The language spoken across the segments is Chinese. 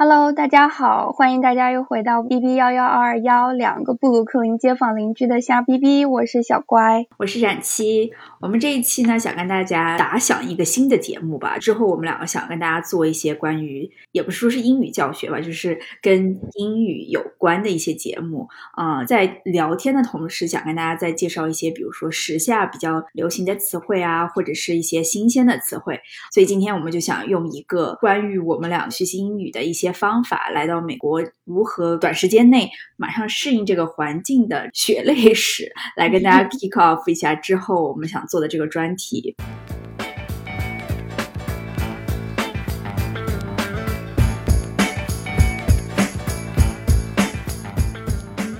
Hello，大家好，欢迎大家又回到 B B 幺幺二幺两个布鲁克林街坊邻居的瞎 B B，我是小乖，我是冉七。我们这一期呢，想跟大家打响一个新的节目吧。之后我们两个想跟大家做一些关于，也不是说是英语教学吧，就是跟英语有关的一些节目啊。在聊天的同时，想跟大家再介绍一些，比如说时下比较流行的词汇啊，或者是一些新鲜的词汇。所以今天我们就想用一个关于我们俩学习英语的一些。方法来到美国，如何短时间内马上适应这个环境的血泪史，来跟大家 kick off 一下之后我们想做的这个专题。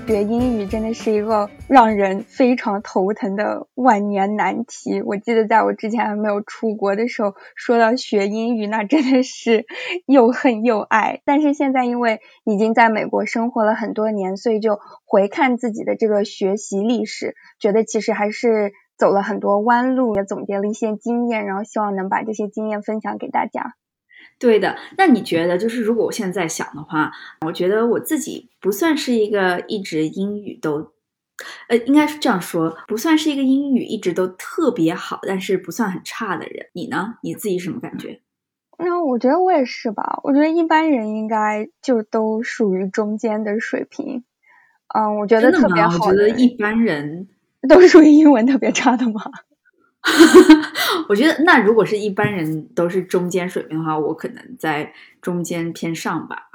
学英语真的是一个让人非常头疼的万年难题。我记得在我之前还没有出国的时候，说到学英语，那真的是又恨又爱。但是现在因为已经在美国生活了很多年，所以就回看自己的这个学习历史，觉得其实还是走了很多弯路，也总结了一些经验，然后希望能把这些经验分享给大家。对的，那你觉得就是如果我现在想的话，我觉得我自己不算是一个一直英语都，呃，应该是这样说，不算是一个英语一直都特别好，但是不算很差的人。你呢？你自己什么感觉？那我觉得我也是吧。我觉得一般人应该就都属于中间的水平。嗯，我觉得特别好。我觉得一般人都属于英文特别差的吗？我觉得，那如果是一般人都是中间水平的话，我可能在中间偏上吧。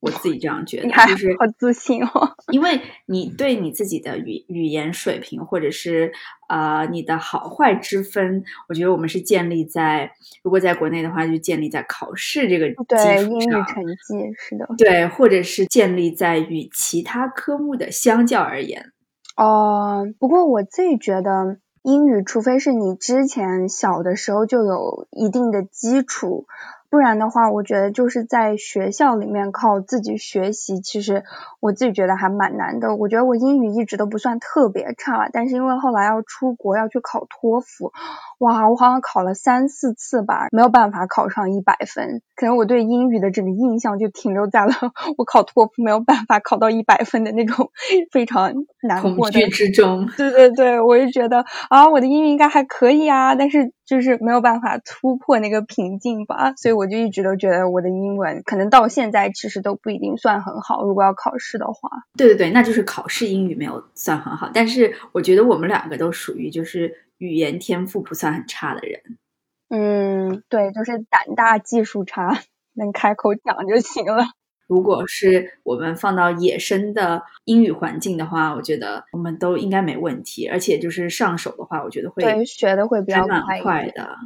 我自己这样觉得，就是好自信哦。因为你对你自己的语语言水平，或者是呃你的好坏之分，我觉得我们是建立在如果在国内的话，就建立在考试这个基础上。英语成绩是的。对，或者是建立在与其他科目的相较而言。哦，不过我自己觉得。英语，除非是你之前小的时候就有一定的基础。不然的话，我觉得就是在学校里面靠自己学习，其实我自己觉得还蛮难的。我觉得我英语一直都不算特别差，但是因为后来要出国要去考托福，哇，我好像考了三四次吧，没有办法考上一百分。可能我对英语的整个印象就停留在了 我考托福没有办法考到一百分的那种非常难过的恐惧之中。对对对，我就觉得啊，我的英语应该还可以啊，但是。就是没有办法突破那个瓶颈吧，所以我就一直都觉得我的英文可能到现在其实都不一定算很好。如果要考试的话，对对对，那就是考试英语没有算很好。但是我觉得我们两个都属于就是语言天赋不算很差的人。嗯，对，就是胆大技术差，能开口讲就行了。如果是我们放到野生的英语环境的话，我觉得我们都应该没问题，而且就是上手的话，我觉得会对学的会比较快的。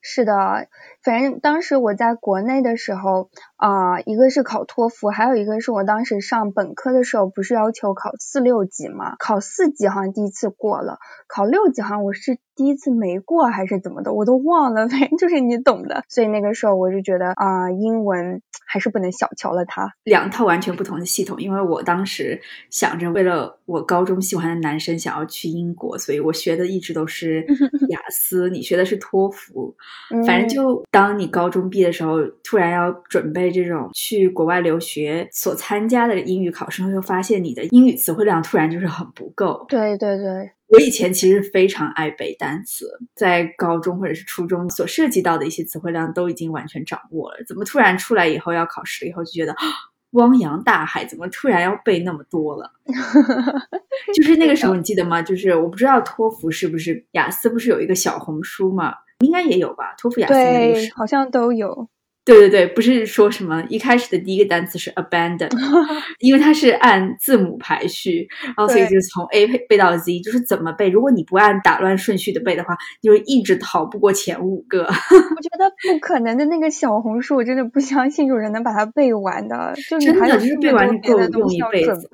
是的，反正当时我在国内的时候啊，一个是考托福，还有一个是我当时上本科的时候，不是要求考四六级嘛？考四级好像第一次过了，考六级好像我是第一次没过还是怎么的，我都忘了，反正就是你懂的。所以那个时候我就觉得啊，英文。还是不能小瞧了它，两套完全不同的系统。因为我当时想着，为了我高中喜欢的男生想要去英国，所以我学的一直都是 雅思。你学的是托福，反正就当你高中毕业的时候，突然要准备这种去国外留学所参加的英语考试，又发现你的英语词汇量突然就是很不够。对对对。我以前其实非常爱背单词，在高中或者是初中所涉及到的一些词汇量都已经完全掌握了。怎么突然出来以后要考试了以后就觉得汪洋大海，怎么突然要背那么多了？就是那个时候你记得吗？就是我不知道托福是不是雅思不是有一个小红书嘛？应该也有吧？托福雅思对，好像都有。对对对，不是说什么一开始的第一个单词是 abandon，因为它是按字母排序，然后所以就是从 A 背背到 Z，就是怎么背？如果你不按打乱顺序的背的话，就一直逃不过前五个。我觉得不可能的，那个小红书我真的不相信有人能把它背完的。真的就是背完就够用一辈子。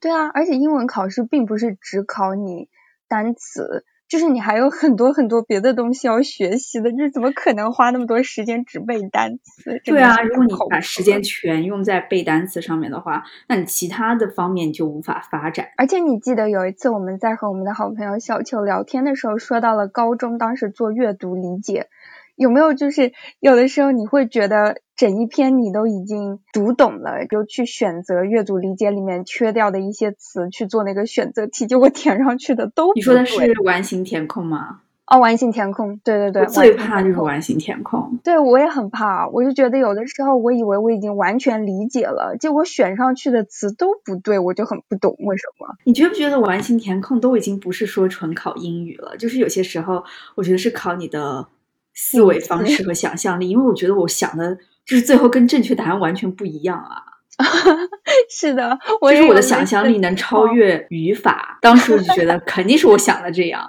对啊，而且英文考试并不是只考你单词。就是你还有很多很多别的东西要学习的，这怎么可能花那么多时间只背单词？对啊，如果你把时间全用在背单词上面的话，那你其他的方面就无法发展。而且你记得有一次我们在和我们的好朋友小秋聊天的时候，说到了高中当时做阅读理解，有没有就是有的时候你会觉得整一篇你都已经读懂了，就去选择阅读理解里面缺掉的一些词去做那个选择题，结果填上去的都你说的是完形填空吗？哦，完形填空，对对对，我最怕就是完形填空。对，我也很怕，我就觉得有的时候我以为我已经完全理解了，结果选上去的词都不对，我就很不懂为什么。你觉不觉得完形填空都已经不是说纯考英语了？就是有些时候，我觉得是考你的思维方式和想象力，因为我觉得我想的就是最后跟正确答案完全不一样啊。是的，就是我的想象力能超越语法。当时我就觉得肯定是我想的这样。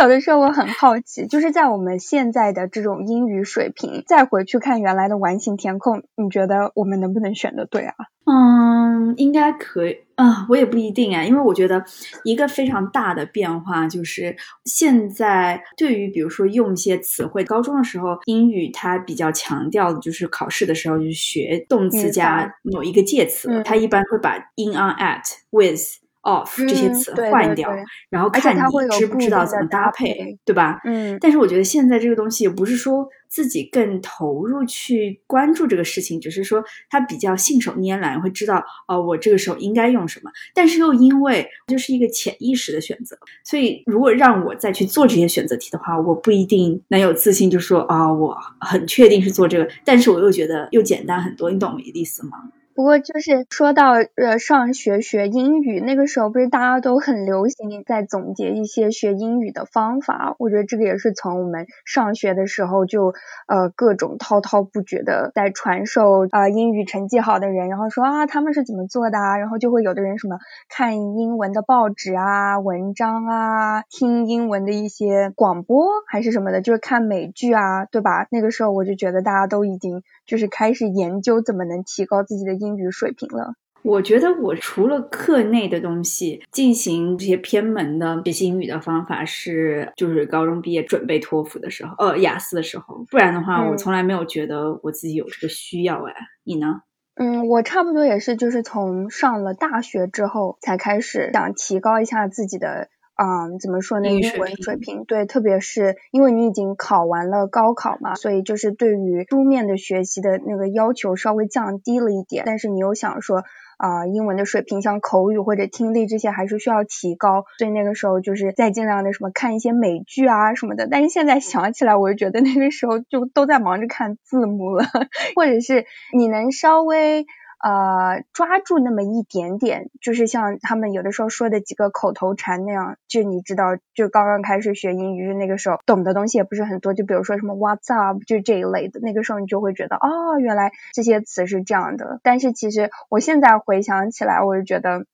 有的时候我很好奇，就是在我们现在的这种英语水平，再回去看原来的完形填空，你觉得我们能不能选的对啊？嗯，应该可以啊，我也不一定啊，因为我觉得一个非常大的变化就是现在对于比如说用一些词汇，高中的时候英语它比较强调的就是考试的时候就是学动词加某一个介词，它一般会把 in on at with。Off 这些词换掉，然后看你知不知道怎么搭配，对吧？嗯。但是我觉得现在这个东西也不是说自己更投入去关注这个事情，只是说他比较信手拈来，会知道哦，我这个时候应该用什么。但是又因为就是一个潜意识的选择，所以如果让我再去做这些选择题的话，我不一定能有自信，就说啊，我很确定是做这个。但是我又觉得又简单很多，你懂我的意思吗？不过就是说到呃上学学英语那个时候，不是大家都很流行在总结一些学英语的方法？我觉得这个也是从我们上学的时候就呃各种滔滔不绝的在传授啊英语成绩好的人，然后说啊他们是怎么做的啊，然后就会有的人什么看英文的报纸啊文章啊，听英文的一些广播还是什么的，就是看美剧啊，对吧？那个时候我就觉得大家都已经就是开始研究怎么能提高自己的。英语水平了。我觉得我除了课内的东西进行这些偏门的学习英语的方法是，就是高中毕业准备托福的时候，呃，雅思的时候。不然的话，我从来没有觉得我自己有这个需要。哎，你呢？嗯，我差不多也是，就是从上了大学之后才开始想提高一下自己的。嗯，怎么说呢？英文水平对，特别是因为你已经考完了高考嘛，所以就是对于书面的学习的那个要求稍微降低了一点。但是你又想说啊，英文的水平像口语或者听力这些还是需要提高，所以那个时候就是在尽量的什么看一些美剧啊什么的。但是现在想起来，我就觉得那个时候就都在忙着看字幕了，或者是你能稍微。呃，抓住那么一点点，就是像他们有的时候说的几个口头禅那样，就你知道，就刚刚开始学英语那个时候，懂的东西也不是很多，就比如说什么 What's up，就这一类的，那个时候你就会觉得，哦，原来这些词是这样的。但是其实我现在回想起来，我就觉得。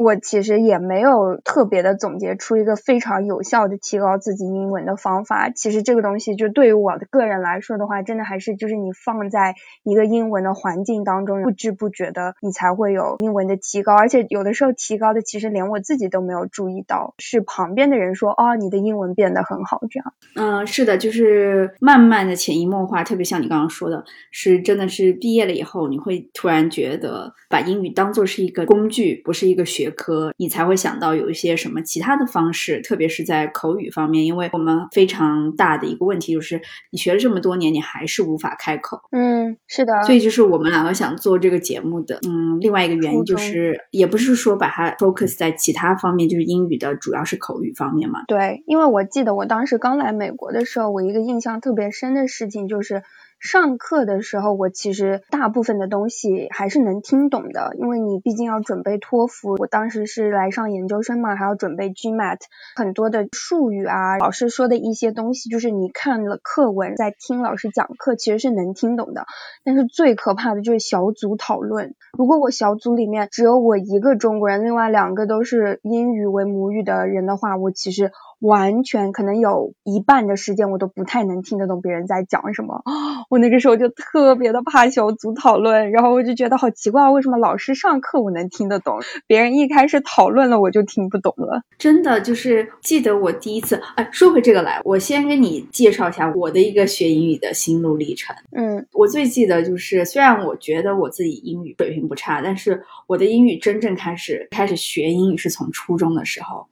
我其实也没有特别的总结出一个非常有效的提高自己英文的方法。其实这个东西就对于我的个人来说的话，真的还是就是你放在一个英文的环境当中，不知不觉的你才会有英文的提高。而且有的时候提高的其实连我自己都没有注意到，是旁边的人说哦，你的英文变得很好这样。嗯，是的，就是慢慢的潜移默化，特别像你刚刚说的，是真的是毕业了以后，你会突然觉得把英语当做是一个工具，不是一个学。科，你才会想到有一些什么其他的方式，特别是在口语方面，因为我们非常大的一个问题就是，你学了这么多年，你还是无法开口。嗯，是的。所以就是我们两个想做这个节目的，嗯，另外一个原因就是，也不是说把它 focus 在其他方面，就是英语的主要是口语方面嘛。对，因为我记得我当时刚来美国的时候，我一个印象特别深的事情就是。上课的时候，我其实大部分的东西还是能听懂的，因为你毕竟要准备托福。我当时是来上研究生嘛，还要准备 GMAT，很多的术语啊，老师说的一些东西，就是你看了课文，在听老师讲课，其实是能听懂的。但是最可怕的就是小组讨论，如果我小组里面只有我一个中国人，另外两个都是英语为母语的人的话，我其实。完全可能有一半的时间我都不太能听得懂别人在讲什么，我那个时候就特别的怕小组讨论，然后我就觉得好奇怪，为什么老师上课我能听得懂，别人一开始讨论了我就听不懂了。真的就是记得我第一次，哎，说回这个来，我先给你介绍一下我的一个学英语的心路历程。嗯，我最记得就是，虽然我觉得我自己英语水平不差，但是我的英语真正开始开始学英语是从初中的时候，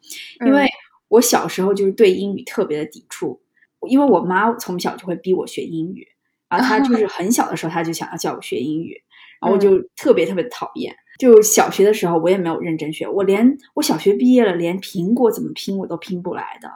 因为。我小时候就是对英语特别的抵触，因为我妈从小就会逼我学英语，然后她就是 很小的时候，她就想要叫我学英语，然后我就特别特别讨厌。就小学的时候，我也没有认真学，我连我小学毕业了，连苹果怎么拼我都拼不来的。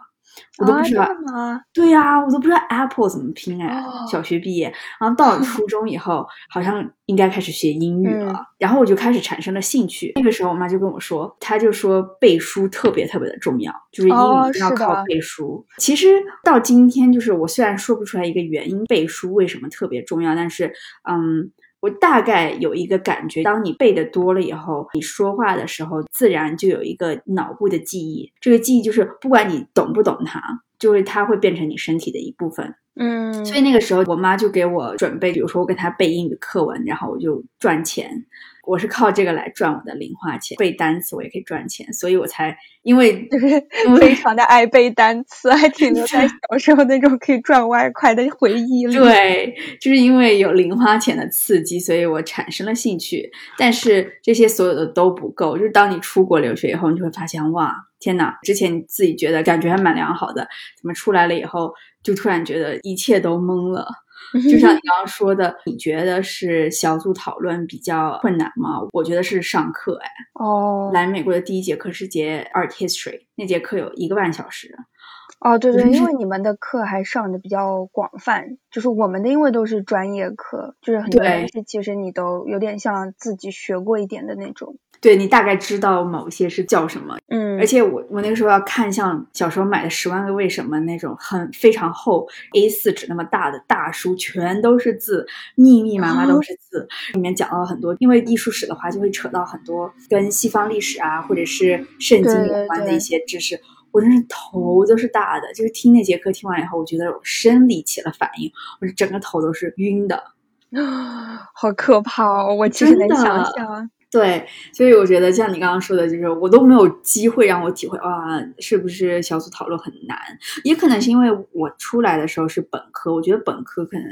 我都不知道吗？对呀，我都不知道 apple 怎么拼哎。小学毕业，然后到了 初中以后，好像应该开始学英语了。然后我就开始产生了兴趣。那个时候，我妈就跟我说，她就说背书特别特别的重要，就是英语一定要靠背书。其实到今天，就是我虽然说不出来一个原因，背书为什么特别重要，但是嗯。我大概有一个感觉，当你背的多了以后，你说话的时候自然就有一个脑部的记忆。这个记忆就是不管你懂不懂它，就是它会变成你身体的一部分。嗯，所以那个时候我妈就给我准备，比如说我给她背英语课文，然后我就赚钱。我是靠这个来赚我的零花钱，背单词我也可以赚钱，所以我才因为就是非常的爱背单词，还停留在 小时候那种可以赚外快的回忆里。对，就是因为有零花钱的刺激，所以我产生了兴趣。但是这些所有的都不够，就是当你出国留学以后，你就会发现，哇，天哪！之前你自己觉得感觉还蛮良好的，怎么出来了以后，就突然觉得一切都懵了。就像你刚刚说的，你觉得是小组讨论比较困难吗？我觉得是上课哎。哦。来美国的第一节课是节 Art History，那节课有一个半小时。哦，对对，因为你们的课还上的比较广泛，就是我们的因为都是专业课，就是很多东西其实你都有点像自己学过一点的那种。对你大概知道某些是叫什么，嗯，而且我我那个时候要看像小时候买的《十万个为什么》那种很非常厚 A 四纸那么大的大书，全都是字，密密麻麻都是字，里面讲到很多，因为艺术史的话就会扯到很多跟西方历史啊或者是圣经有关的一些知识，我真是头都是大的，就是听那节课听完以后，我觉得我生理起了反应，我整个头都是晕的，好可怕哦！我其实能想象。对，所以我觉得像你刚刚说的，就是我都没有机会让我体会啊，是不是小组讨论很难？也可能是因为我出来的时候是本科，我觉得本科可能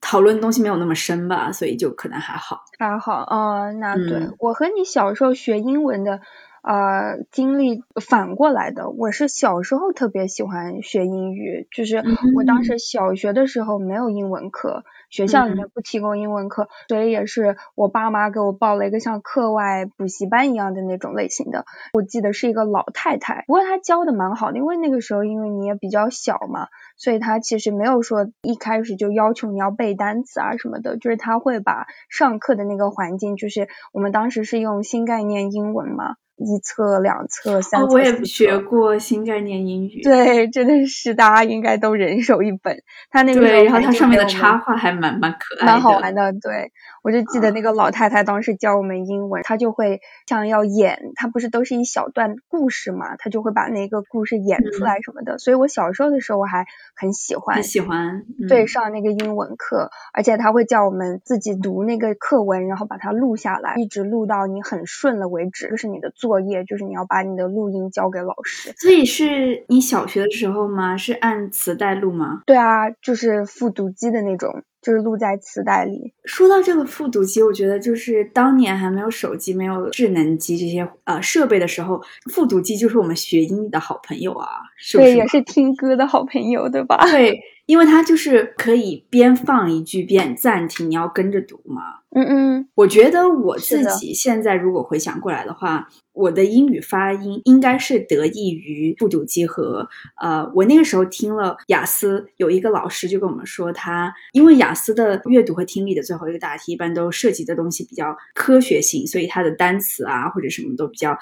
讨论东西没有那么深吧，所以就可能还好。还好哦，那对我和你小时候学英文的呃经历反过来的，我是小时候特别喜欢学英语，就是我当时小学的时候没有英文课。学校里面不提供英文课，所以也是我爸妈给我报了一个像课外补习班一样的那种类型的。我记得是一个老太太，不过她教的蛮好的，因为那个时候因为你也比较小嘛，所以他其实没有说一开始就要求你要背单词啊什么的，就是他会把上课的那个环境，就是我们当时是用新概念英文嘛。一册、两册、三册，我也学过新概念英语。对，真的是大家应该都人手一本。他那个对，然后它上面的插画还蛮蛮可爱的，蛮好玩的。对，我就记得那个老太太当时教我们英文，她就会像要演，她不是都是一小段故事嘛，她就会把那个故事演出来什么的。所以我小时候的时候我还很喜欢，很喜欢。对，上那个英文课，而且他会叫我们自己读那个课文，然后把它录下来，一直录到你很顺了为止，就是你的。作业就是你要把你的录音交给老师，所以是你小学的时候吗？是按磁带录吗？对啊，就是复读机的那种，就是录在磁带里。说到这个复读机，我觉得就是当年还没有手机、没有智能机这些呃设备的时候，复读机就是我们学英语的好朋友啊，是不是？对，也是听歌的好朋友，对吧？对，因为它就是可以边放一句边暂停，你要跟着读嘛。嗯嗯，我觉得我自己现在如果回想过来的话，我的英语发音应该是得益于复读机和呃，我那个时候听了雅思，有一个老师就跟我们说，他因为雅思的阅读和听力的最后一个大题一般都涉及的东西比较科学性，所以它的单词啊或者什么都比较。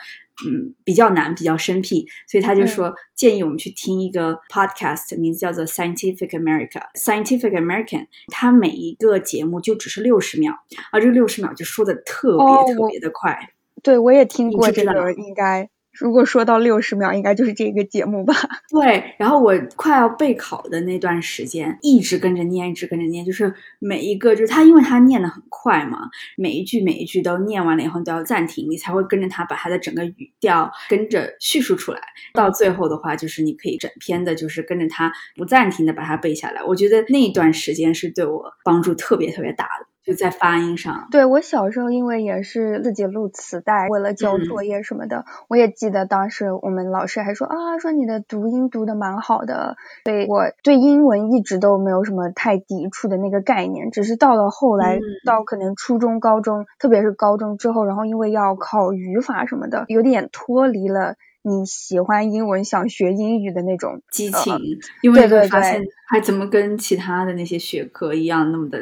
嗯，比较难，比较生僻，所以他就说建议我们去听一个 podcast，名字叫做 Scientific America。Scientific American，它每一个节目就只是六十秒，而这六十秒就说的特别特别的快。对，我也听过这个，应该。如果说到六十秒，应该就是这个节目吧？对。然后我快要备考的那段时间，一直跟着念，一直跟着念，就是每一个，就是他，因为他念的很快嘛，每一句每一句都念完了以后都要暂停，你才会跟着他把他的整个语调跟着叙述出来。到最后的话，就是你可以整篇的，就是跟着他不暂停的把它背下来。我觉得那一段时间是对我帮助特别特别大的。就在发音上。对我小时候，因为也是自己录磁带，为了交作业什么的，我也记得当时我们老师还说啊，说你的读音读的蛮好的，对我对英文一直都没有什么太抵触的那个概念，只是到了后来，到可能初中、高中，特别是高中之后，然后因为要考语法什么的，有点脱离了。你喜欢英文，想学英语的那种激情，因为会发现还怎么跟其他的那些学科一样那么的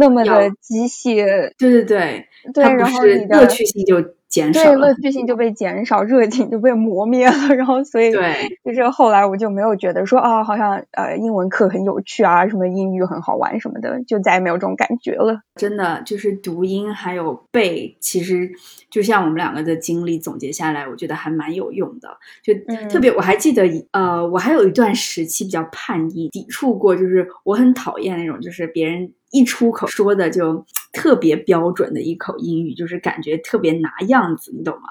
那么的机械？对对对，对，然后你的乐趣性就。对乐趣性就被减少，热情就被磨灭了，然后所以对，就是后来我就没有觉得说啊，好像呃英文课很有趣啊，什么英语很好玩什么的，就再也没有这种感觉了。真的就是读音还有背，其实就像我们两个的经历总结下来，我觉得还蛮有用的。就特别我还记得呃，我还有一段时期比较叛逆，抵触过，就是我很讨厌那种就是别人。一出口说的就特别标准的一口英语，就是感觉特别拿样子，你懂吗？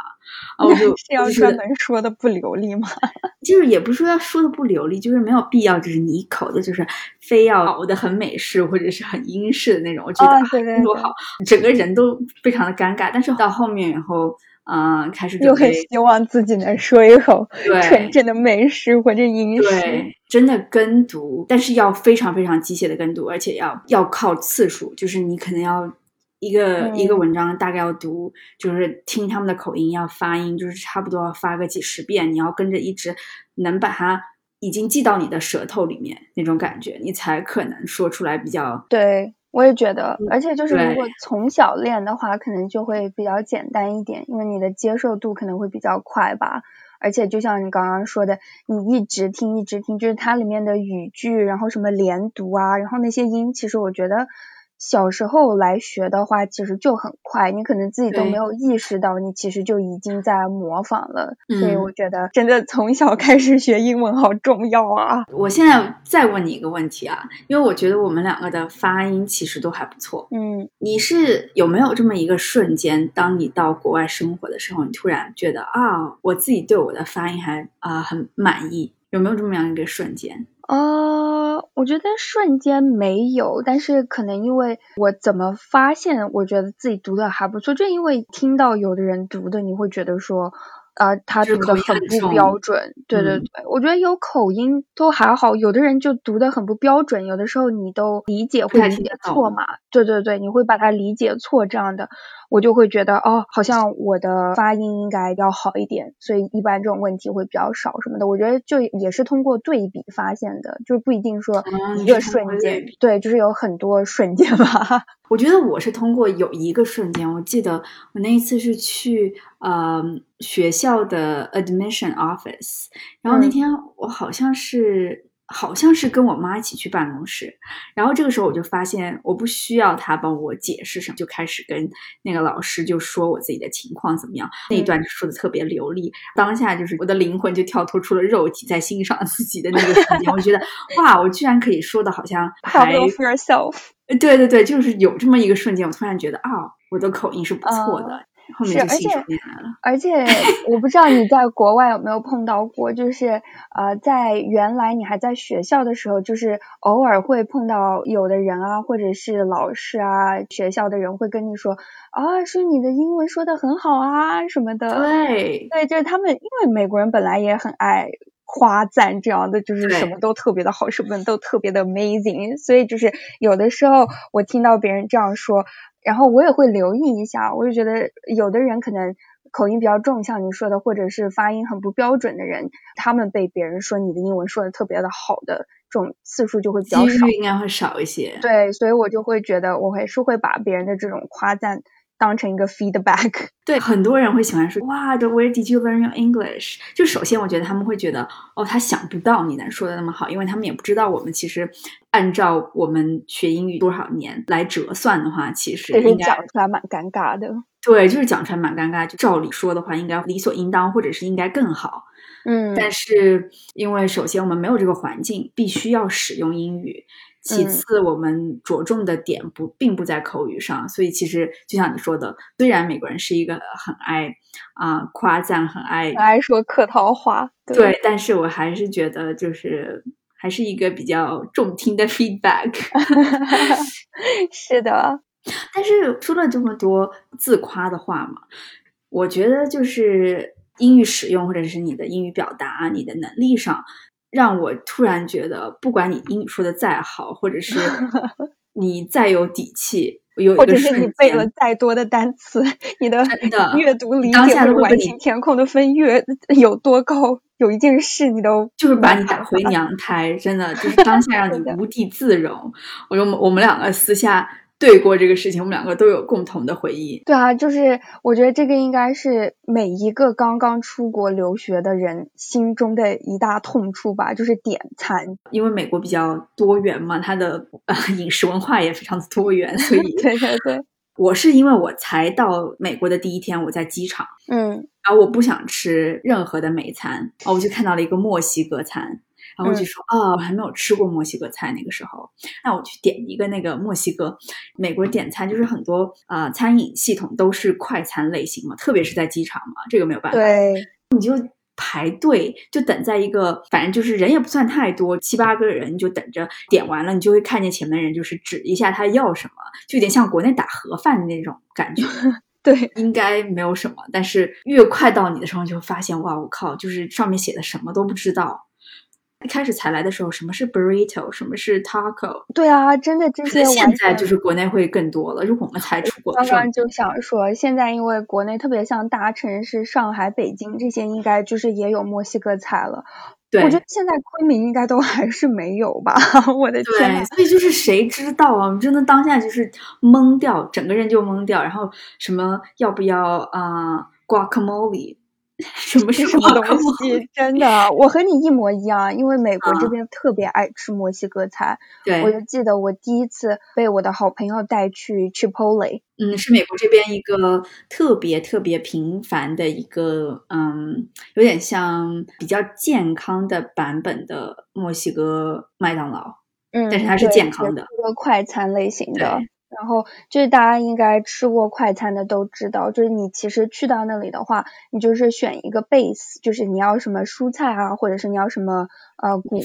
哦，就是要专门说的不流利吗？就是也不是说要说的不流利，就是没有必要，就是你一口的，就是非要熬的很美式或者是很英式的那种。我觉得多好，整个人都非常的尴尬。但是到后面以后。嗯，开始就很希望自己能说一口纯正的美式或者英式。对，真的跟读，但是要非常非常机械的跟读，而且要要靠次数，就是你可能要一个一个文章大概要读，就是听他们的口音要发音，就是差不多要发个几十遍，你要跟着一直能把它已经记到你的舌头里面那种感觉，你才可能说出来比较对。我也觉得，而且就是如果从小练的话，可能就会比较简单一点，因为你的接受度可能会比较快吧。而且就像你刚刚说的，你一直听一直听，就是它里面的语句，然后什么连读啊，然后那些音，其实我觉得。小时候来学的话，其实就很快，你可能自己都没有意识到，你其实就已经在模仿了。所以我觉得，真的从小开始学英文好重要啊！我现在再问你一个问题啊，因为我觉得我们两个的发音其实都还不错。嗯，你是有没有这么一个瞬间，当你到国外生活的时候，你突然觉得啊，我自己对我的发音还啊很满意？有没有这么样一个瞬间？呃，我觉得瞬间没有，但是可能因为我怎么发现，我觉得自己读的还不错，就因为听到有的人读的，你会觉得说。啊，他读的很不标准，对对对，我觉得有口音都还好，有的人就读的很不标准，有的时候你都理解会理解错嘛，对对对，你会把它理解错这样的，我就会觉得哦，好像我的发音应该要好一点，所以一般这种问题会比较少什么的，我觉得就也是通过对比发现的，就是不一定说一个瞬间，对，就是有很多瞬间吧。我觉得我是通过有一个瞬间，我记得我那一次是去呃学校的 admission office，然后那天我好像是。好像是跟我妈一起去办公室，然后这个时候我就发现我不需要她帮我解释什么，就开始跟那个老师就说我自己的情况怎么样，那一段说的特别流利，当下就是我的灵魂就跳脱出了肉体，在欣赏自己的那个瞬间，我觉得 哇，我居然可以说的好像还 yourself，对对对，就是有这么一个瞬间，我突然觉得啊，我的口音是不错的。是，而且而且我不知道你在国外有没有碰到过，就是呃，在原来你还在学校的时候，就是偶尔会碰到有的人啊，或者是老师啊，学校的人会跟你说啊，说你的英文说的很好啊什么的。对，对，就是他们，因为美国人本来也很爱夸赞这样的，就是什么都特别的好，什么都特别的 amazing，所以就是有的时候我听到别人这样说。然后我也会留意一下，我就觉得有的人可能口音比较重，像你说的，或者是发音很不标准的人，他们被别人说你的英文说的特别的好的这种次数就会比较少，应该会少一些。对，所以我就会觉得我还是会把别人的这种夸赞。当成一个 feedback，对很多人会喜欢说哇，the where did you learn your English？就首先我觉得他们会觉得哦，他想不到你能说的那么好，因为他们也不知道我们其实按照我们学英语多少年来折算的话，其实应该讲出来蛮尴尬的。对，就是讲出来蛮尴尬。就照理说的话，应该理所应当，或者是应该更好。嗯，但是因为首先我们没有这个环境，必须要使用英语。其次，我们着重的点不并不在口语上，所以其实就像你说的，虽然美国人是一个很爱啊夸赞、很爱爱说客套话，对，但是我还是觉得就是还是一个比较中听的 feedback。是的，但是说了这么多自夸的话嘛，我觉得就是英语使用或者是你的英语表达、你的能力上，让我突然觉得，不管你英语说的再好，或者是 你再有底气，有或者是你背了再多的单词，你的 阅读理解或完形填空的分越有多高，有一件事你都就是把你打回娘胎，真的就是当下让 你无地自容。我说我们两个私下。对过这个事情，我们两个都有共同的回忆。对啊，就是我觉得这个应该是每一个刚刚出国留学的人心中的一大痛处吧，就是点餐。因为美国比较多元嘛，它的呃饮食文化也非常的多元，所以对对对。我是因为我才到美国的第一天，我在机场，嗯，然后我不想吃任何的美餐，哦，我就看到了一个墨西哥餐。然后我就说啊，我还没有吃过墨西哥菜，那个时候，那我去点一个那个墨西哥。美国点餐就是很多啊，餐饮系统都是快餐类型嘛，特别是在机场嘛，这个没有办法。对，你就排队，就等在一个，反正就是人也不算太多，七八个人就等着点完了，你就会看见前面人就是指一下他要什么，就有点像国内打盒饭的那种感觉。对，应该没有什么，但是越快到你的时候，就会发现哇，我靠，就是上面写的什么都不知道。一开始才来的时候，什么是 burrito，什么是 taco？对啊，真的这些现在就是国内会更多了。如果我们才出国，刚刚就想说，现在因为国内特别像大城市，上海、北京这些，应该就是也有墨西哥菜了。对，我觉得现在昆明应该都 还是没有吧？我的天！所以就是谁知道啊我？真的当下就是懵掉，整个人就懵掉。然后什么要不要啊？guacamole？什么是什么东西？真的，我和你一模一样，因为美国这边特别爱吃墨西哥菜。对，我就记得我第一次被我的好朋友带去 Chipotle，嗯，是美国这边一个特别特别频繁的一个，嗯，有点像比较健康的版本的墨西哥麦当劳，嗯，但是它是健康的，一个快餐类型的。然后就是大家应该吃过快餐的都知道，就是你其实去到那里的话，你就是选一个 base，就是你要什么蔬菜啊，或者是你要什么呃谷物，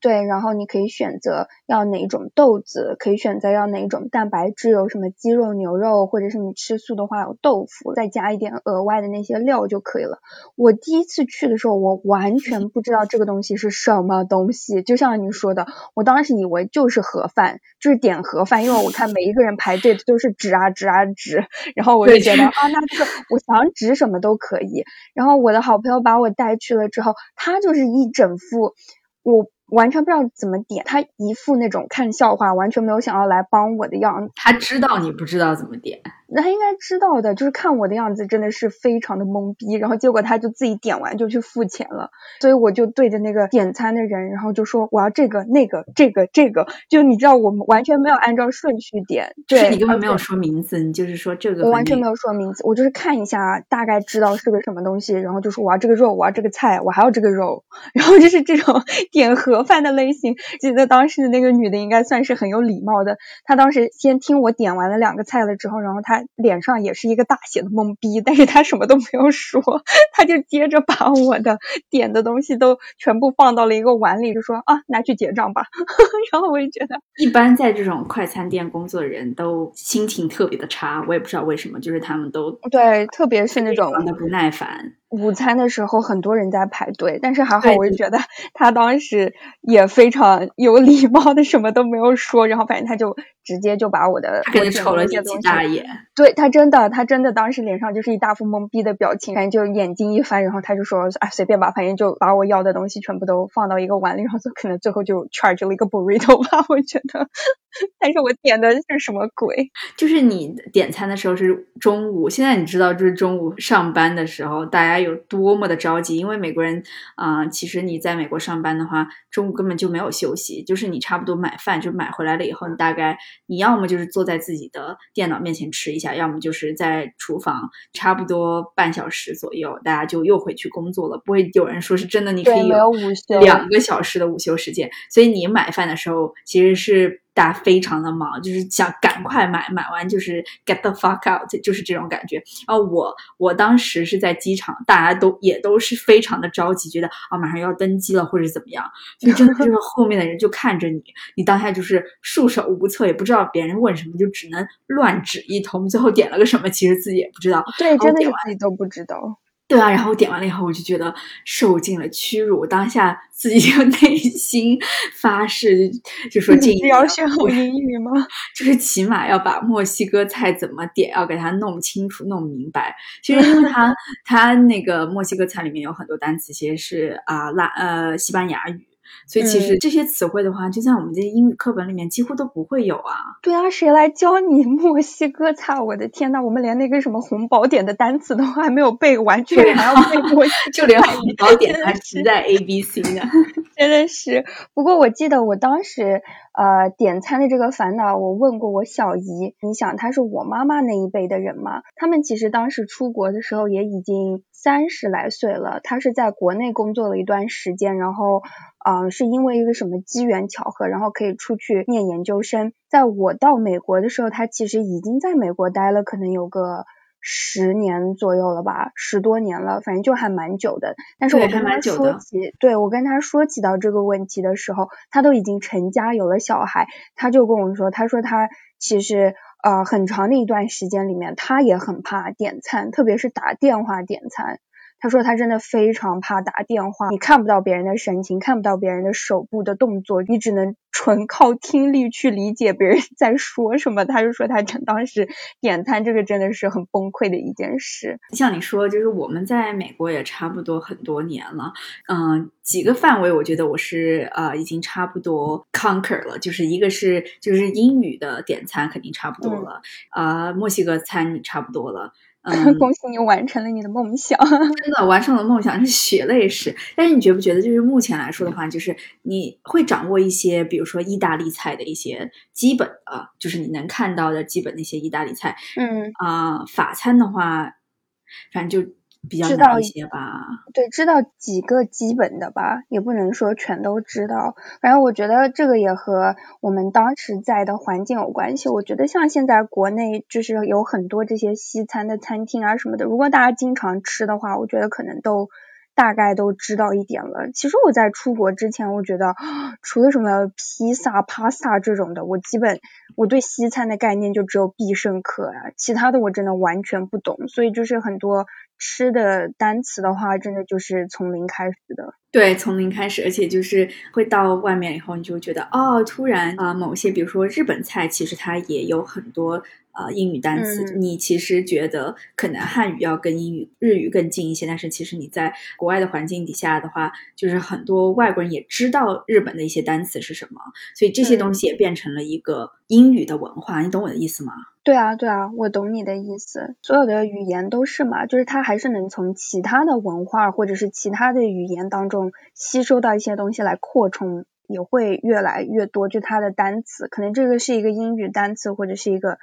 对，然后你可以选择要哪一种豆子，可以选择要哪一种蛋白质，有什么鸡肉、牛肉，或者是你吃素的话有豆腐，再加一点额外的那些料就可以了。我第一次去的时候，我完全不知道这个东西是什么东西，就像你说的，我当时以为就是盒饭，就是点盒饭，因为我看每一个。人排队都是指啊指啊指，然后我就觉得 啊，那这个我想指什么都可以。然后我的好朋友把我带去了之后，他就是一整副我。完全不知道怎么点，他一副那种看笑话，完全没有想要来帮我的样。他知道你不知道怎么点，那他应该知道的，就是看我的样子真的是非常的懵逼。然后结果他就自己点完就去付钱了，所以我就对着那个点餐的人，然后就说我要这个那个这个这个，就你知道我们完全没有按照顺序点，对你根本没有说名字，你就是说这个，我完全没有说名字，我就是看一下大概知道是个什么东西，然后就说我要这个肉，我要这个菜，我还要这个肉，然后就是这种 点盒。饭的类型，记得当时的那个女的应该算是很有礼貌的。她当时先听我点完了两个菜了之后，然后她脸上也是一个大写的懵逼，但是他什么都没有说，他就接着把我的点的东西都全部放到了一个碗里，就说啊，拿去结账吧。然后我就觉得，一般在这种快餐店工作的人都心情特别的差，我也不知道为什么，就是他们都对，特别是那种的不耐烦。午餐的时候很多人在排队，但是还好，我就觉得 他当时也非常有礼貌的，什么都没有说，然后反正他就直接就把我的给你瞅了几大眼，对他真的，他真的当时脸上就是一大副懵逼的表情，反正就眼睛一翻，然后他就说啊随便吧，反正就把我要的东西全部都放到一个碗里，然后就可能最后就 charge 了一个 burrito 吧，我觉得，但是我点的是什么鬼？就是你点餐的时候是中午，现在你知道就是中午上班的时候，大家。有多么的着急，因为美国人啊，其实你在美国上班的话，中午根本就没有休息，就是你差不多买饭就买回来了以后，你大概你要么就是坐在自己的电脑面前吃一下，要么就是在厨房差不多半小时左右，大家就又回去工作了。不会有人说是真的，你可以有两个小时的午休时间，所以你买饭的时候其实是大家非常的忙，就是想赶快买，买完就是 get the fuck out，就是这种感觉。然后我我当时是在机场，大家都也都是非常的着急，觉得啊马上要登机了或者怎么样，就真的就是后面的人就看着你，你当下就是束手无策，也不知道别人问什么，就只能乱指一通，最后点了个什么，其实自己也不知道。对，真的是自己都不知道。对啊，然后点完了以后，我就觉得受尽了屈辱。我当下自己就 内心发誓，就说这要学好英语吗？就是起码要把墨西哥菜怎么点，要给它弄清楚、弄明白。其实因为它 它那个墨西哥菜里面有很多单词，其实是啊拉呃西班牙语。所以其实这些词汇的话，就在我们这些英语课本里面几乎都不会有啊。对啊，谁来教你 墨西哥菜？我的天呐，我们连那个什么红宝典的单词都还没有背完，居然还要背墨西 哥就连红宝典还只在 A B C 呢。真的是。不过我记得我当时呃点餐的这个烦恼，我问过我小姨。你想，她是我妈妈那一辈的人嘛？他们其实当时出国的时候也已经三十来岁了。他是在国内工作了一段时间，然后。嗯，是因为一个什么机缘巧合，然后可以出去念研究生。在我到美国的时候，他其实已经在美国待了，可能有个十年左右了吧，十多年了，反正就还蛮久的。但是我跟他说起，对我跟他说起到这个问题的时候，他都已经成家有了小孩，他就跟我说，他说他其实呃很长的一段时间里面，他也很怕点餐，特别是打电话点餐。他说他真的非常怕打电话，你看不到别人的神情，看不到别人的手部的动作，你只能纯靠听力去理解别人在说什么。他就说他当时点餐这个真的是很崩溃的一件事。像你说，就是我们在美国也差不多很多年了，嗯，几个范围我觉得我是呃已经差不多 conquer 了，就是一个是就是英语的点餐肯定差不多了，啊，墨西哥餐你差不多了。嗯，恭喜你完成了你的梦想，真的完成了梦想是血泪史。但是你觉不觉得，就是目前来说的话，就是你会掌握一些，比如说意大利菜的一些基本啊，就是你能看到的基本的一些意大利菜。嗯啊，法餐的话，反正就。比较难一些吧，对，知道几个基本的吧，也不能说全都知道。反正我觉得这个也和我们当时在的环境有关系。我觉得像现在国内就是有很多这些西餐的餐厅啊什么的，如果大家经常吃的话，我觉得可能都。大概都知道一点了。其实我在出国之前，我觉得除了什么披萨、帕萨这种的，我基本我对西餐的概念就只有必胜客啊，其他的我真的完全不懂。所以就是很多吃的单词的话，真的就是从零开始的。对，从零开始，而且就是会到外面以后，你就觉得哦，突然啊，某些比如说日本菜，其实它也有很多。呃，英语单词，你其实觉得可能汉语要跟英语、日语更近一些，但是其实你在国外的环境底下的话，就是很多外国人也知道日本的一些单词是什么，所以这些东西也变成了一个英语的文化。你懂我的意思吗？对啊，对啊，我懂你的意思。所有的语言都是嘛，就是它还是能从其他的文化或者是其他的语言当中吸收到一些东西来扩充，也会越来越多。就它的单词，可能这个是一个英语单词，或者是一个。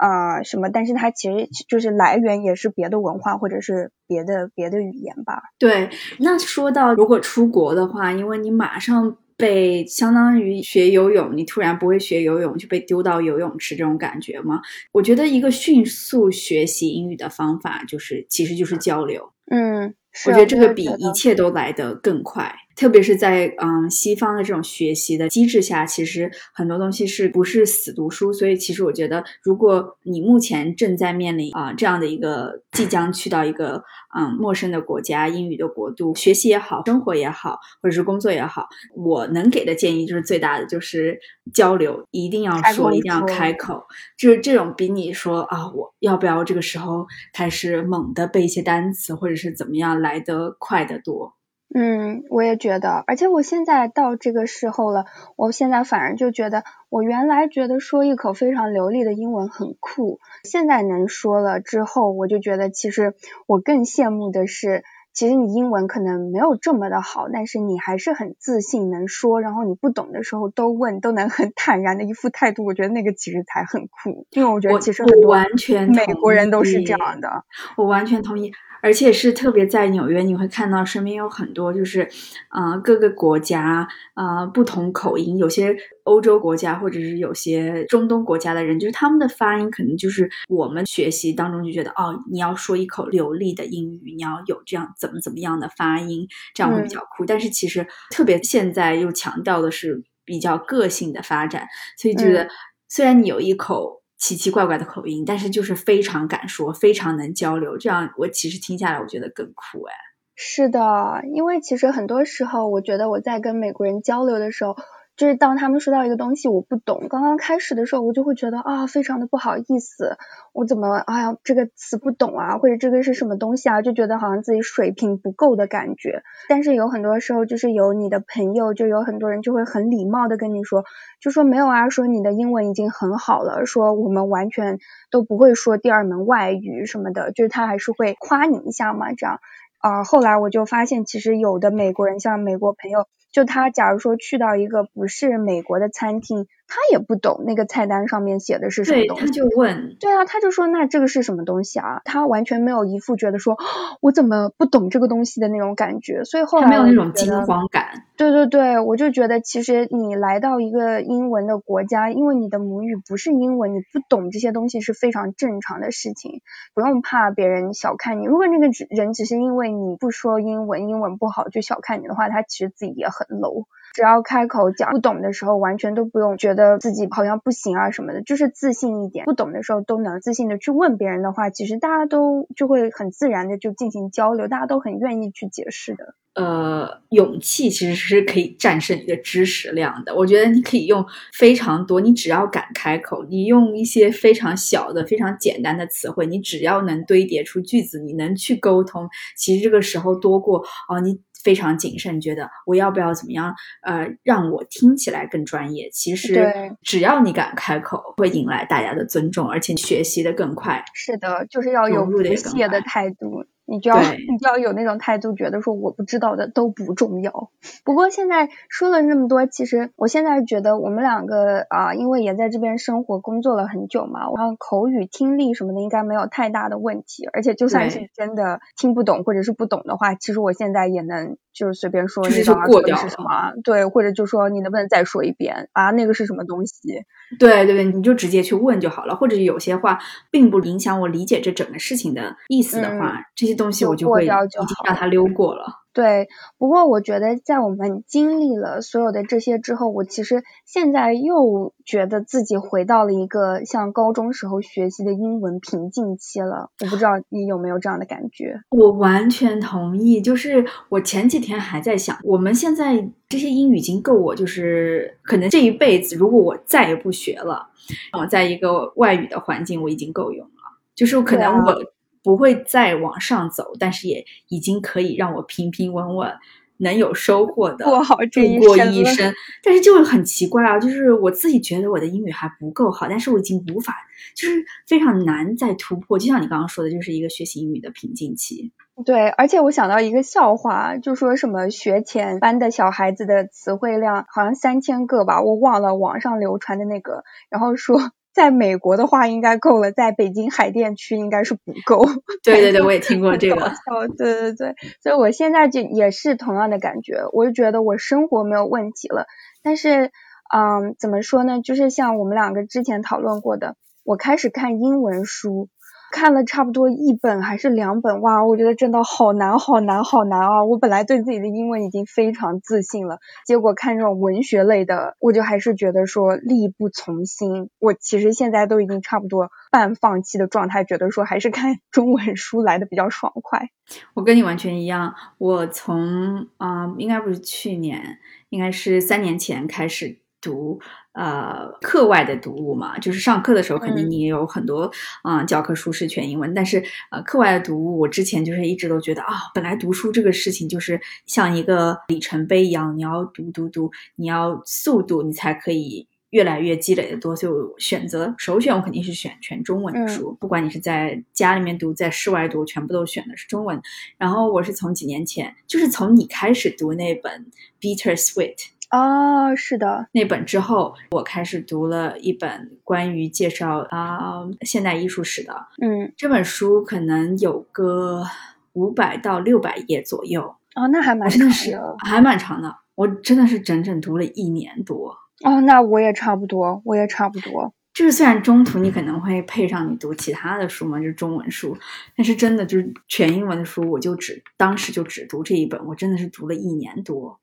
啊，什么？但是它其实就是来源也是别的文化或者是别的别的语言吧。对，那说到如果出国的话，因为你马上被相当于学游泳，你突然不会学游泳就被丢到游泳池这种感觉吗？我觉得一个迅速学习英语的方法就是，其实就是交流。嗯，我觉得这个比一切都来得更快。特别是在嗯西方的这种学习的机制下，其实很多东西是不是死读书？所以其实我觉得，如果你目前正在面临啊这样的一个即将去到一个嗯陌生的国家、英语的国度学习也好、生活也好，或者是工作也好，我能给的建议就是最大的就是交流，一定要说，一定要开口。就是这种比你说啊我要不要这个时候开始猛的背一些单词，或者是怎么样来得快得多。嗯，我也觉得，而且我现在到这个时候了，我现在反而就觉得，我原来觉得说一口非常流利的英文很酷，现在能说了之后，我就觉得其实我更羡慕的是，其实你英文可能没有这么的好，但是你还是很自信能说，然后你不懂的时候都问，都能很坦然的一副态度，我觉得那个其实才很酷，因为我觉得其实很多完全美国人都是这样的，我完全同意。而且是特别在纽约，你会看到身边有很多就是，啊，各个国家啊不同口音，有些欧洲国家或者是有些中东国家的人，就是他们的发音可能就是我们学习当中就觉得哦，你要说一口流利的英语，你要有这样怎么怎么样的发音，这样会比较酷。但是其实特别现在又强调的是比较个性的发展，所以觉得虽然你有一口。奇奇怪怪的口音，但是就是非常敢说，非常能交流。这样我其实听下来，我觉得更酷哎。是的，因为其实很多时候，我觉得我在跟美国人交流的时候。就是当他们说到一个东西我不懂，刚刚开始的时候我就会觉得啊，非常的不好意思，我怎么哎呀这个词不懂啊，或者这个是什么东西啊，就觉得好像自己水平不够的感觉。但是有很多时候就是有你的朋友，就有很多人就会很礼貌的跟你说，就说没有啊，说你的英文已经很好了，说我们完全都不会说第二门外语什么的，就是他还是会夸你一下嘛，这样啊。后来我就发现，其实有的美国人，像美国朋友。就他，假如说去到一个不是美国的餐厅。他也不懂那个菜单上面写的是什么东西，他就问，对啊，他就说那这个是什么东西啊？他完全没有一副觉得说我怎么不懂这个东西的那种感觉，所以后来没有那种惊慌感。对对对，我就觉得其实你来到一个英文的国家，因为你的母语不是英文，你不懂这些东西是非常正常的事情，不用怕别人小看你。如果那个人只是因为你不说英文，英文不好就小看你的话，他其实自己也很 low。只要开口讲不懂的时候，完全都不用觉得自己好像不行啊什么的，就是自信一点。不懂的时候都能自信的去问别人的话，其实大家都就会很自然的就进行交流，大家都很愿意去解释的。呃，勇气其实是可以战胜你的知识量的。我觉得你可以用非常多，你只要敢开口，你用一些非常小的、非常简单的词汇，你只要能堆叠出句子，你能去沟通，其实这个时候多过哦你。非常谨慎，觉得我要不要怎么样？呃，让我听起来更专业。其实只要你敢开口，会引来大家的尊重，而且学习的更快。是的，就是要有不屑的态度。你就要你就要有那种态度，觉得说我不知道的都不重要。不过现在说了那么多，其实我现在觉得我们两个啊，因为也在这边生活工作了很久嘛，然后口语听力什么的应该没有太大的问题。而且就算是真的听不懂或者是不懂的话，其实我现在也能就是随便说你刚刚说的是什么，对，或者就说你能不能再说一遍啊？那个是什么东西？对对对，你就直接去问就好了。或者有些话并不影响我理解这整个事情的意思的话，这些。东西我就会已经让它溜过了。对，不过我觉得在我们经历了所有的这些之后，我其实现在又觉得自己回到了一个像高中时候学习的英文瓶颈期了。我不知道你有没有这样的感觉？我完全同意。就是我前几天还在想，我们现在这些英语已经够我，就是可能这一辈子，如果我再也不学了，我在一个外语的环境，我已经够用了。就是可能我。不会再往上走，但是也已经可以让我平平稳稳，能有收获的过好这一生。但是就很奇怪啊，就是我自己觉得我的英语还不够好，但是我已经无法，就是非常难再突破。就像你刚刚说的，就是一个学习英语的瓶颈期。对，而且我想到一个笑话，就说什么学前班的小孩子的词汇量好像三千个吧，我忘了网上流传的那个，然后说。在美国的话应该够了，在北京海淀区应该是不够。对对对，我也听过这个。哦，对对对，所以我现在就也是同样的感觉，我就觉得我生活没有问题了。但是，嗯，怎么说呢？就是像我们两个之前讨论过的，我开始看英文书。看了差不多一本还是两本哇，我觉得真的好难好难好难啊！我本来对自己的英文已经非常自信了，结果看这种文学类的，我就还是觉得说力不从心。我其实现在都已经差不多半放弃的状态，觉得说还是看中文书来的比较爽快。我跟你完全一样，我从啊，应该不是去年，应该是三年前开始。读呃课外的读物嘛，就是上课的时候肯定你也有很多啊教科书是全英文，但是呃课外的读物，我之前就是一直都觉得啊，本来读书这个事情就是像一个里程碑一样，你要读读读，你要速度，你才可以越来越积累的多。所以我选择首选，我肯定是选全中文的书，不管你是在家里面读，在室外读，全部都选的是中文。然后我是从几年前，就是从你开始读那本《Bitter Sweet》。哦，是的，那本之后，我开始读了一本关于介绍啊现代艺术史的。嗯，这本书可能有个五百到六百页左右。哦，那还蛮长的。还蛮长的，我真的是整整读了一年多。哦，那我也差不多，我也差不多。就是虽然中途你可能会配上你读其他的书嘛，就是中文书，但是真的就是全英文的书，我就只当时就只读这一本，我真的是读了一年多。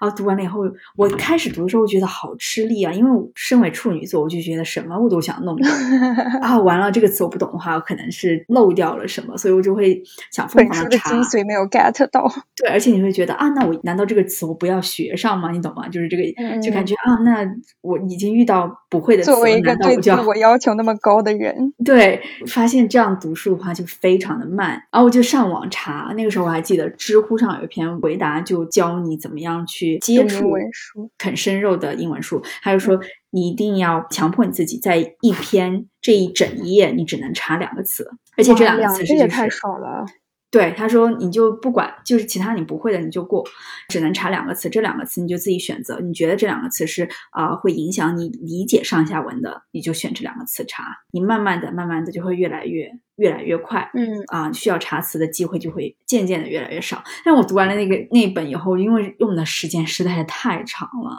啊读完了以后，我开始读的时候觉得好吃力啊，因为我身为处女座，我就觉得什么我都想弄懂 啊。完了这个词我不懂的话，我可能是漏掉了什么，所以我就会想疯狂的查精。髓没有 get 到。对，而且你会觉得啊，那我难道这个词我不要学上吗？你懂吗？就是这个，就感觉啊，那我已经遇到不会的词了，作为一个对我就要求那么高的人，对，发现这样读书的话就非常的慢，然后我就上网查。那个时候我还记得知乎上有一篇回答，就教你怎么样去接触英文书。啃生肉的英文书。他就说你一定要强迫你自己在一篇这一整页你只能查两个词，而且这两个词是就是也太少了。对，他说你就不管，就是其他你不会的你就过，只能查两个词，这两个词你就自己选择。你觉得这两个词是啊、会影响你理解上下文的，你就选这两个词查。你慢慢的、慢慢的就会越来越、越来越快。嗯，啊、需要查词的机会就会渐渐的越来越少。但我读完了那个那本以后，因为用的时间实在是太长了，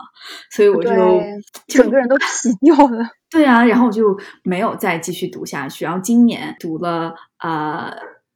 所以我就，就整个人都疲掉了。对啊，然后我就没有再继续读下去。然后今年读了呃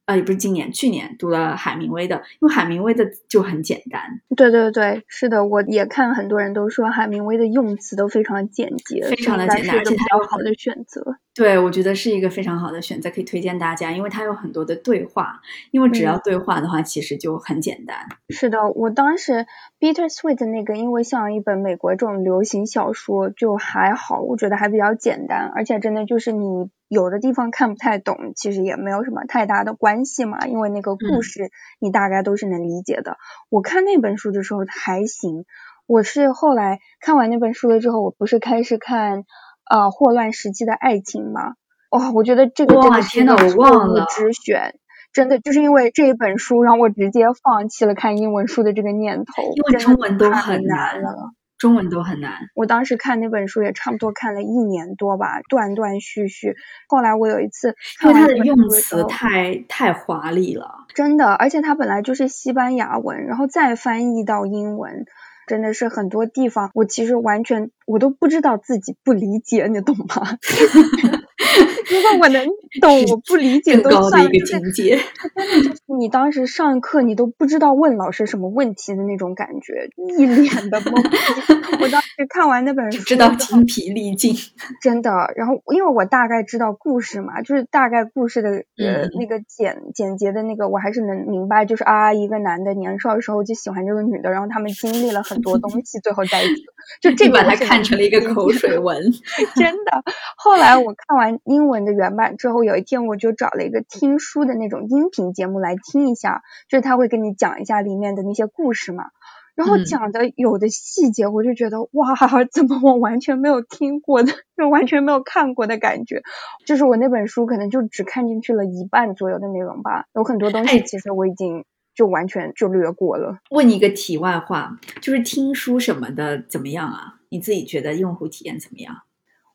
呃，也不是今年，去年读了海明威的，因为海明威的就很简单。对对对，是的，我也看很多人都说海明威的用词都非常简洁，非常地这应该简单而且他有较好的选择。对，我觉得是一个非常好的选择，可以推荐大家，因为它有很多的对话。因为只要嗯对话的话，其实就很简单。是的，我当时 Bittersweet 那个，因为像一本美国这种流行小说，就还好，我觉得还比较简单，而且真的就是你有的地方看不太懂，其实也没有什么太大的关系嘛，因为那个故嗯事你大概都是能理解的。我看那本书的时候还行，我是后来看完那本书了之后，我不是开始看呃《霍乱时期的爱情》嘛，哇、我觉得这个真的是一个天呐我之选。真的就是因为这一本书让我直接放弃了看英文书的这个念头，因为中文都很难难了。中文都很难。我当时看那本书也差不多看了一年多吧，断断续续。后来我有一次因为它的用词太太华丽了，真的，而且它本来就是西班牙文，然后再翻译到英文，真的是很多地方我其实完全我都不知道自己不理解，你懂吗？如果我能 懂，我不理解都算了，的一个境界。你当时上课你都不知道问老师什么问题的那种感觉，一脸的懵。我当时看完那本书，只知道精疲力尽。真的，然后因为我大概知道故事嘛，就是大概故事的呃、嗯那个简简洁的那个，我还是能明白，就是啊，一个男的年少的时候就喜欢这个女的，然后他们经历了很多东西，最后在一起了，就 这你把它看成了一个口水文。真的。后来我看完英文的原版之后，有一天我就找了一个听书的那种音频节目来听一下，就是他会跟你讲一下里面的那些故事嘛。然后嗯讲的有的细节，我就觉得、哇，怎么我完全没有听过的，就完全没有看过的感觉。就是我那本书可能就只看进去了一半左右的内容吧，有很多东西哎其实我已经就完全就略过了。问你一个题外话，就是听书什么的怎么样啊？你自己觉得用户体验怎么样？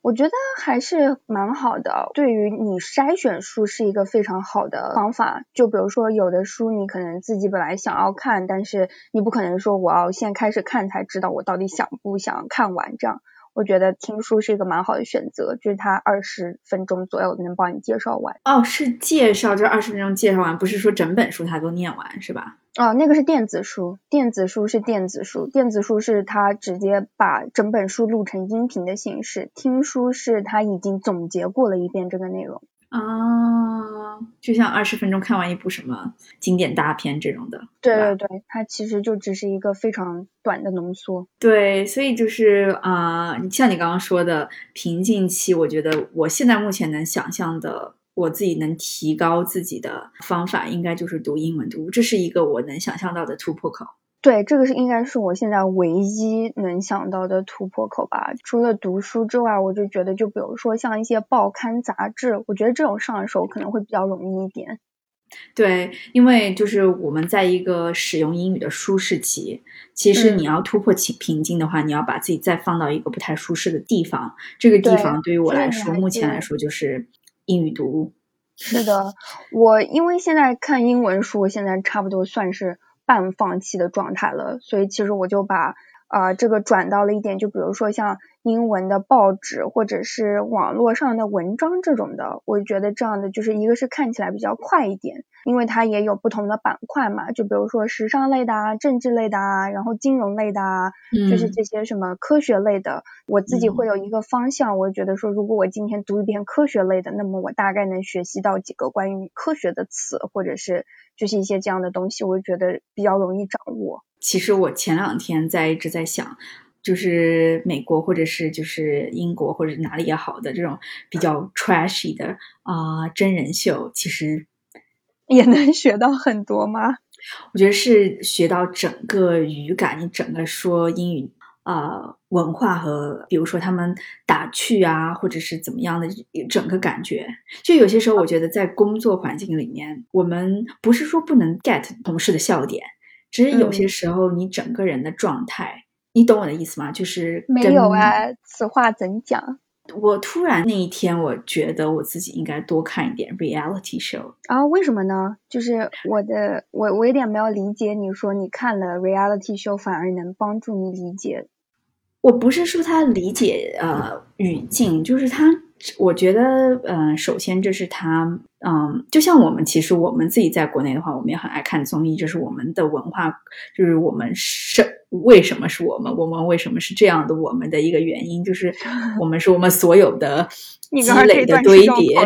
我觉得还是蛮好的，对于你筛选书是一个非常好的方法。就比如说，有的书你可能自己本来想要看，但是你不可能说我要先开始看才知道我到底想不想看完这样。我觉得听书是一个蛮好的选择，就是它二十分钟左右能帮你介绍完。哦，是介绍，这二十分钟介绍完，不是说整本书它都念完是吧？哦，那个是电子书，电子书是电子书，电子书是它直接把整本书录成音频的形式，听书是它已经总结过了一遍这个内容。啊，就像二十分钟看完一部什么经典大片这种的，对对对，它其实就只是一个非常短的浓缩。对，所以就是啊、像你刚刚说的瓶颈期，我觉得我现在目前能想象的，我自己能提高自己的方法，应该就是读英文读，这是一个我能想象到的突破口。对，这个是应该是我现在唯一能想到的突破口吧。除了读书之外，我就觉得，就比如说像一些报刊杂志，我觉得这种上手可能会比较容易一点。对，因为就是我们在一个使用英语的舒适期，其实嗯你要突破瓶瓶颈的话，你要把自己再放到一个不太舒适的地方。这个地方对于我来说，目前来说就是英语读是的，我因为现在看英文书，现在差不多算是半放弃的状态了，所以其实我就把。啊，这个转到了一点，就比如说像英文的报纸或者是网络上的文章这种的，我觉得这样的就是一个是看起来比较快一点，因为它也有不同的板块嘛，就比如说时尚类的啊、政治类的啊，然后金融类的啊，就是这些什么科学类的，我自己会有一个方向，我觉得说如果我今天读一篇科学类的，那么我大概能学习到几个关于科学的词，或者是就是一些这样的东西，我觉得比较容易掌握。其实我前两天在一直在想，就是美国或者是就是英国或者哪里也好的这种比较 trashy 的啊真人秀，其实也能学到很多吗？我觉得是学到整个语感，你整个说英语啊文化和比如说他们打趣啊，或者是怎么样的整个感觉。就有些时候，我觉得在工作环境里面，我们不是说不能 get 同事的笑点。只是有些时候，你整个人的状态，你懂我的意思吗？就是没有啊，此话怎讲？我突然那一天，我觉得我自己应该多看一点 reality show 啊？为什么呢？就是我的，我我有点没有理解，你说你看了 reality show 反而能帮助你理解？我不是说他理解呃语境，就是他。我觉得，嗯，首先这是他，嗯，就像我们其实我们自己在国内的话，我们也很爱看综艺，这是我们的文化，就是我们是为什么是我们，我们为什么是这样的，我们的一个原因就是 我们是我们所有的 积累的堆叠，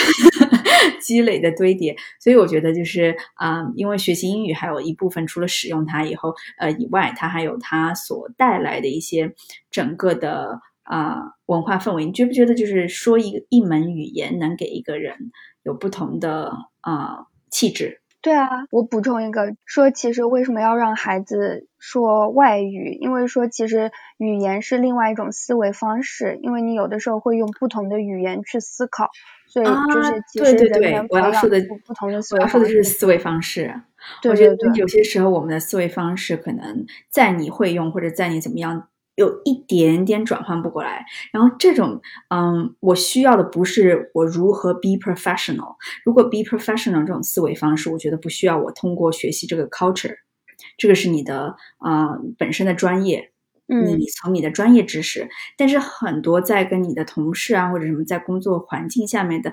积累的堆叠。所以我觉得就是啊，因为学习英语还有一部分除了使用它以后，呃以外，它还有它所带来的一些整个的。啊，文化氛围，你觉不觉得就是说一个一门语言能给一个人有不同的啊气质？对啊，我补充一个，说其实为什么要让孩子说外语？因为说其实语言是另外一种思维方式，因为你有的时候会用不同的语言去思考，所以就是其实人能我要说的不同的思维方式。我要说的是思维方式。对对对，有些时候我们的思维方式可能在你会用或者在你怎么样。有一点点转换不过来，然后这种，嗯，我需要的不是我如何 be professional。如果 be professional 这种思维方式，我觉得不需要我通过学习这个 culture，这个是你的啊本身的专业，你从你的专业知识。但是很多在跟你的同事啊或者什么在工作环境下面的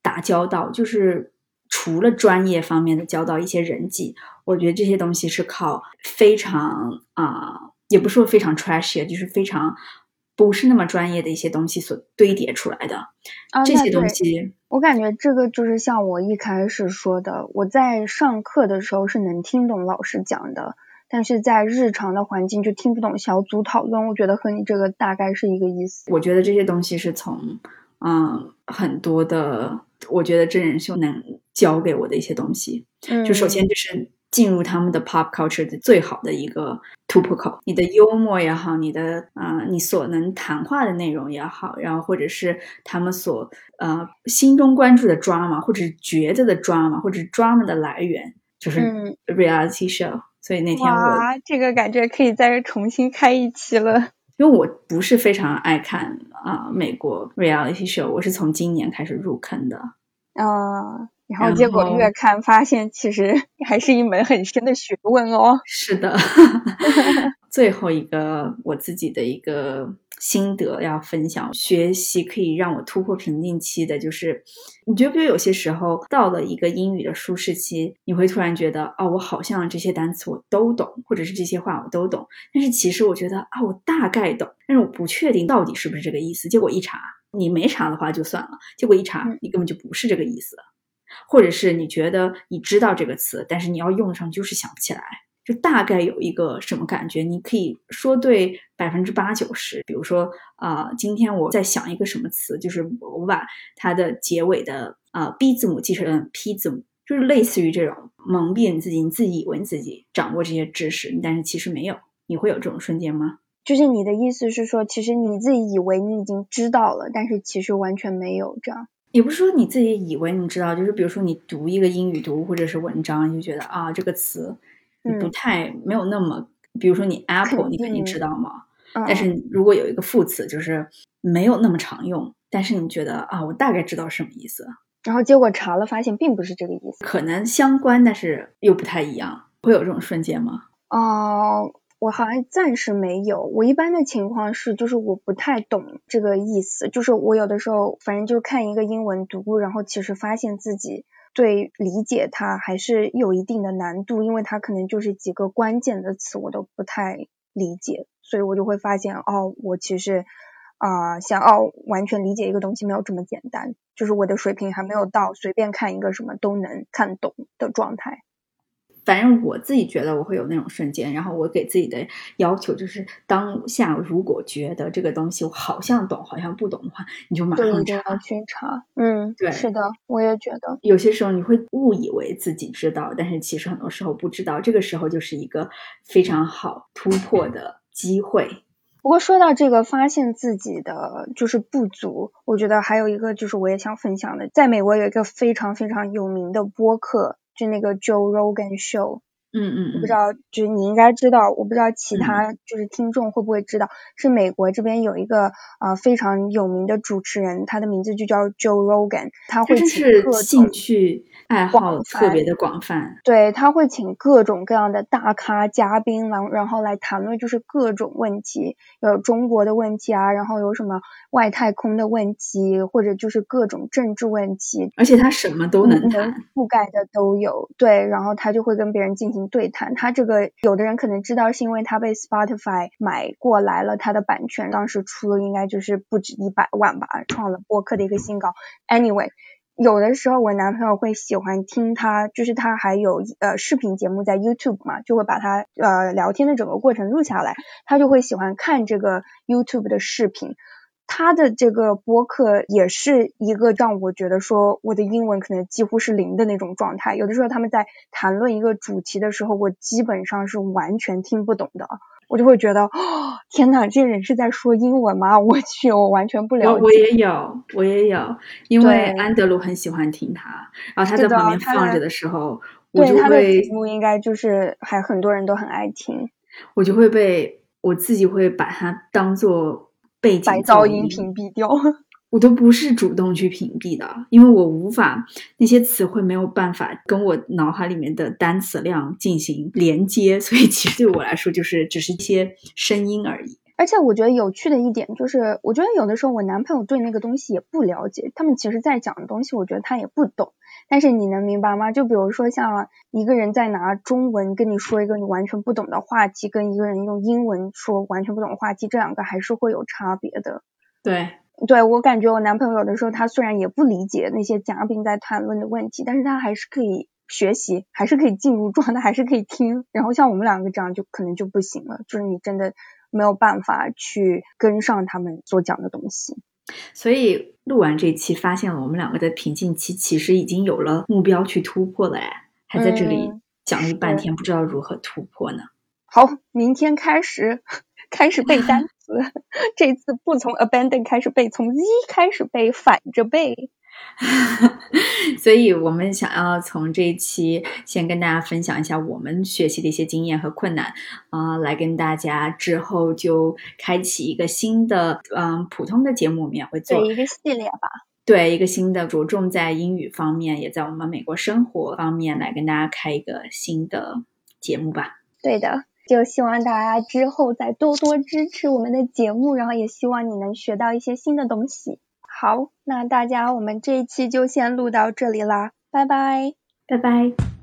打交道，就是除了专业方面的交到一些人际，我觉得这些东西是靠非常啊。也不是说非常 trashy，就是非常不是那么专业的一些东西所堆叠出来的这些东西。我感觉这个就是像我一开始说的，我在上课的时候是能听懂老师讲的，但是在日常的环境就听不懂小组讨论。我觉得和你这个大概是一个意思。我觉得这些东西是从嗯很多的，我觉得真人秀能教给我的一些东西。就首先就是。进入他们的 pop culture 的最好的一个突破口，你的幽默也好，你的啊，你所能谈话的内容也好，然后或者是他们所呃心中关注的 drama，或者是觉得的 drama，或者是 drama 的来源，就是 reality show。所以那天我这个感觉可以再重新开一期了，因为我不是非常爱看啊美国 reality show，我是从今年开始入坑的啊。然后结果越看发现，其实 还是一门很深的学问哦。是的，最后一个我自己的一个心得要分享：学习可以让我突破瓶颈期的，就是你觉不觉得有些时候到了一个英语的舒适期，你会突然觉得啊，我好像这些单词我都懂，或者是这些话我都懂，但是其实我觉得啊，我大概懂，但是我不确定到底是不是这个意思。结果一查，你没查的话就算了，结果一查，你根本就不是这个意思。或者是你觉得你知道这个词，但是你要用上就是想不起来，就大概有一个什么感觉？你可以说对百分之八九十。比如说啊，今天我在想一个什么词，就是我把它的结尾的啊 B 字母记成 P 字母，就是类似于这种蒙蔽你自己，你自己以为你自己掌握这些知识，但是其实没有。你会有这种瞬间吗？就是你的意思是说，其实你自己以为你已经知道了，但是其实完全没有这样。也不是说你自己以为你知道，就是比如说你读一个英语读或者是文章，你就觉得啊这个词你不太没有那么，比如说你 apple 你肯定知道吗？但是如果有一个副词就是没有那么常用，但是你觉得啊我大概知道什么意思。然后结果查了发现并不是这个意思，可能相关，但是又不太一样，会有这种瞬间吗？哦。我好像暂时没有，我一般的情况是，就是我不太懂这个意思，就是我有的时候反正就看一个英文读，然后其实发现自己对理解它还是有一定的难度，因为它可能就是几个关键的词我都不太理解，所以我就会发现哦，我其实啊想要完全理解一个东西没有这么简单，就是我的水平还没有到随便看一个什么都能看懂的状态。反正我自己觉得我会有那种瞬间，然后我给自己的要求就是当下如果觉得这个东西我好像懂，好像不懂的话，你就马上查。去查。嗯，对，是的，我也觉得。有些时候你会误以为自己知道，但是其实很多时候不知道。这个时候就是一个非常好突破的机会。不过说到这个发现自己的就是不足，我觉得还有一个就是我也想分享的，在美国有一个非常非常有名的播客。就那个 Joe Rogan Show，嗯嗯，我不知道，就是你应该知道，我不知道其他就是听众会不会知道，是美国这边有一个呃非常有名的主持人，他的名字就叫 Joe Rogan，他会请各种兴趣。爱好特别的广泛，对他会请各种各样的大咖嘉宾，然然后来谈论就是各种问题，有中国的问题啊，然后有什么外太空的问题，或者就是各种政治问题，而且他什么都能谈，覆盖的都有。对，然后他就会跟别人进行对谈。他这个有的人可能知道，是因为他被 Spotify 买过来了他的版权，当时出了应该就是不止一百万吧，创了播客的一个新高。Anyway。有的时候我男朋友会喜欢听他，就是他还有呃视频节目在 YouTube 嘛，就会把他呃聊天的整个过程录下来，他就会喜欢看这个 YouTube 的视频。他的这个播客也是一个让我觉得说我的英文可能几乎是零的那种状态。有的时候他们在谈论一个主题的时候，我基本上是完全听不懂的。我就会觉得，哦，天呐，这人是在说英文吗？我去，我完全不了解。我我也有，我也有，因为安德鲁很喜欢听他，然后他在旁边放着的时候，我就会节目应该就是还很多人都很爱听，我就会被我自己会把它当做背景噪音屏蔽掉。我都不是主动去屏蔽的，因为我无法那些词汇没有办法跟我脑海里面的单词量进行连接，所以其实对我来说就是只是一些声音而已。而且我觉得有趣的一点就是，我觉得有的时候我男朋友对那个东西也不了解，他们其实在讲的东西，我觉得他也不懂。但是你能明白吗？就比如说像一个人在拿中文跟你说一个你完全不懂的话题，跟一个人用英文说完全不懂的话题，这两个还是会有差别的。对。对我感觉我男朋友有的时候他虽然也不理解那些嘉宾在谈论的问题，但是他还是可以学习，还是可以进入状态，还是可以听。然后像我们两个这样就可能就不行了，就是你真的没有办法去跟上他们所讲的东西。所以录完这期，发现了我们两个的瓶颈期其实已经有了目标去突破了，哎，还在这里讲了半天，不知道如何突破呢？好，明天开始。开始背单词，这次不从 abandon 开始背，从一开始背，反着背。所以，我们想要从这一期先跟大家分享一下我们学习的一些经验和困难啊，来跟大家之后就开启一个新的嗯普通的节目，我们也会做一个系列吧。对，一个新的着重在英语方面，也在我们美国生活方面来跟大家开一个新的节目吧。对的。就希望大家之后再多多支持我们的节目，然后也希望你能学到一些新的东西。好，那大家我们这一期就先录到这里啦，拜拜，拜拜。